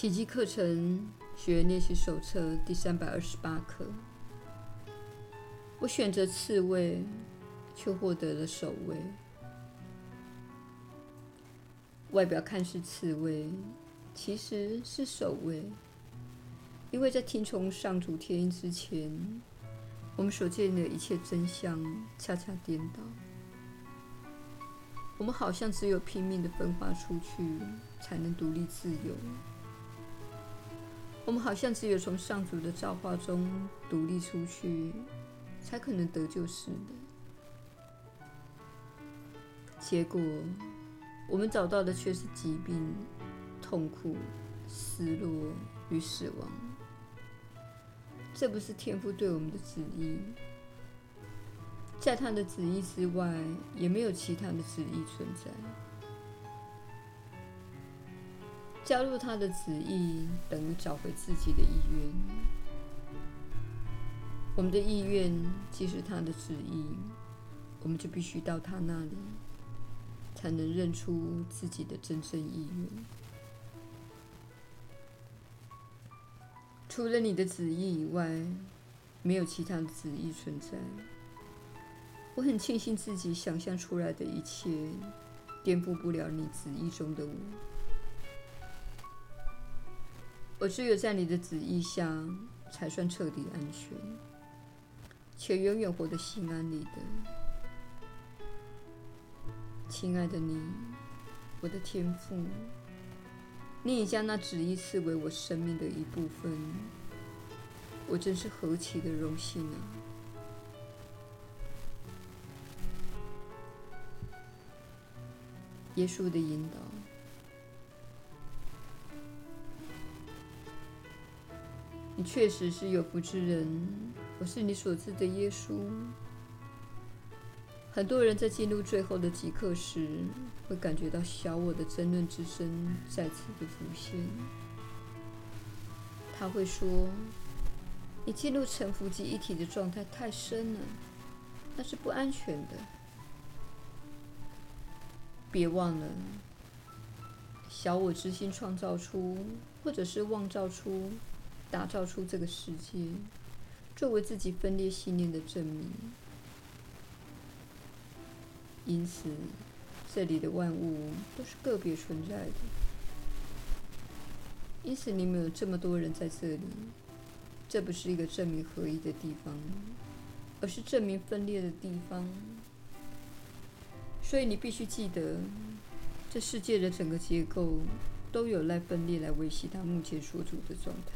奇迹课程学练习手册第三百二十八课。我选择刺猬，却获得了守卫。外表看似刺猬，其实是守卫。因为在听从上主天音之前，我们所见的一切真相恰恰颠倒。我们好像只有拼命的分化出去，才能独立自由。我们好像只有从上主的造化中独立出去，才可能得救似的。结果，我们找到的却是疾病、痛苦、失落与死亡。这不是天父对我们的旨意，在他的旨意之外，也没有其他的旨意存在。加入他的旨意，等于找回自己的意愿。我们的意愿既是他的旨意，我们就必须到他那里，才能认出自己的真正意愿。除了你的旨意以外，没有其他的旨意存在。我很庆幸自己想象出来的一切，颠覆不了你旨意中的我。我只有在你的旨意下，才算彻底安全，且永远活得心安理得。亲爱的你，我的天父，你已将那旨意视为我生命的一部分，我真是何其的荣幸啊！耶稣的引导。你确实是有福之人，我是你所知的耶稣。很多人在进入最后的极刻时，会感觉到小我的争论之声再次的浮现。他会说：“你进入沉浮及一体的状态太深了，那是不安全的。”别忘了，小我之心创造出，或者是妄造出。打造出这个世界，作为自己分裂信念的证明。因此，这里的万物都是个别存在的。因此，你们有这么多人在这里，这不是一个证明合一的地方，而是证明分裂的地方。所以，你必须记得，这世界的整个结构都有赖分裂来维系它目前所处的状态。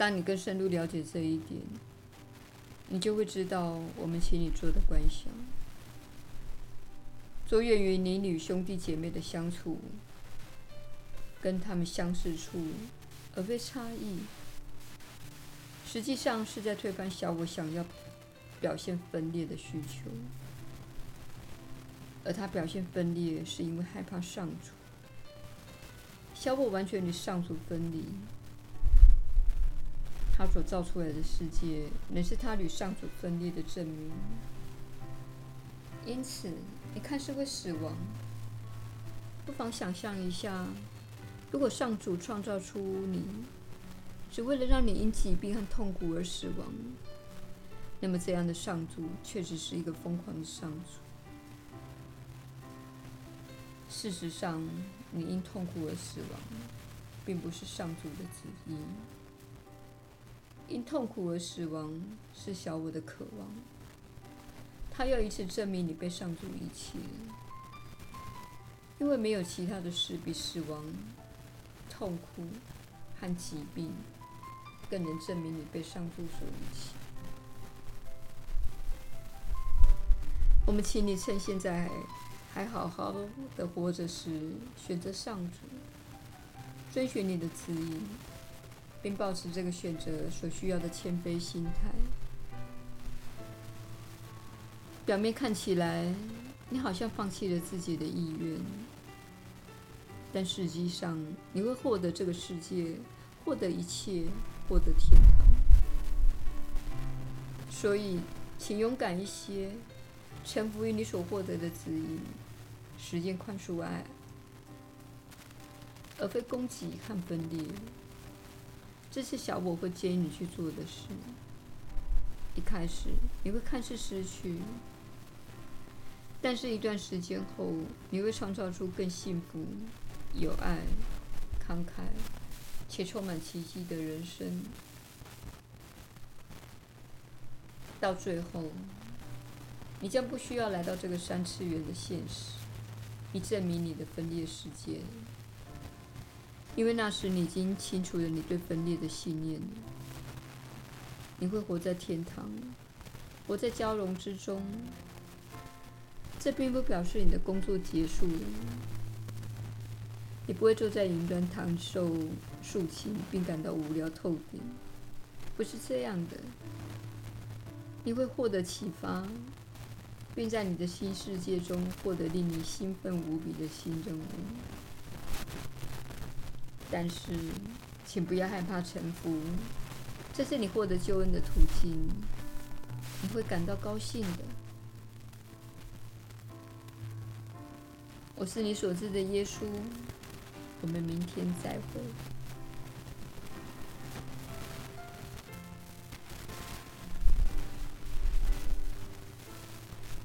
当你更深入了解这一点，你就会知道我们请你做的观想，着眼于你与兄弟姐妹的相处，跟他们相似处，而非差异。实际上是在推翻小我想要表现分裂的需求，而他表现分裂是因为害怕上主。小我完全与上主分离。他所造出来的世界，乃是他与上主分裂的证明。因此，你看似会死亡，不妨想象一下，如果上主创造出你，只为了让你因疾病和痛苦而死亡，那么这样的上主确实是一个疯狂的上主。事实上，你因痛苦而死亡，并不是上主的旨意。因痛苦而死亡是小我的渴望，他又一次证明你被上主遗弃了，因为没有其他的事比死亡、痛苦和疾病更能证明你被上主所遗弃。我们请你趁现在还好好的活着时，选择上主，遵循你的指引。并保持这个选择所需要的谦卑心态。表面看起来，你好像放弃了自己的意愿，但实际上，你会获得这个世界，获得一切，获得天堂。所以，请勇敢一些，臣服于你所获得的指引，实践宽恕爱，而非攻击和分裂。这是小我会建议你去做的事。一开始你会看似失去，但是一段时间后，你会创造出更幸福、有爱、慷慨且充满奇迹的人生。到最后，你将不需要来到这个三次元的现实，以证明你的分裂世界，因为那时你已经清除了你对分裂的信念。你会活在天堂，活在交融之中。这并不表示你的工作结束了。你不会坐在云端躺受竖琴，并感到无聊透顶。不是这样的。你会获得启发，并在你的新世界中获得令你兴奋无比的新任务。但是，请不要害怕臣服。这是你获得救恩的途径，你会感到高兴的。我是你所知的耶稣，我们明天再会。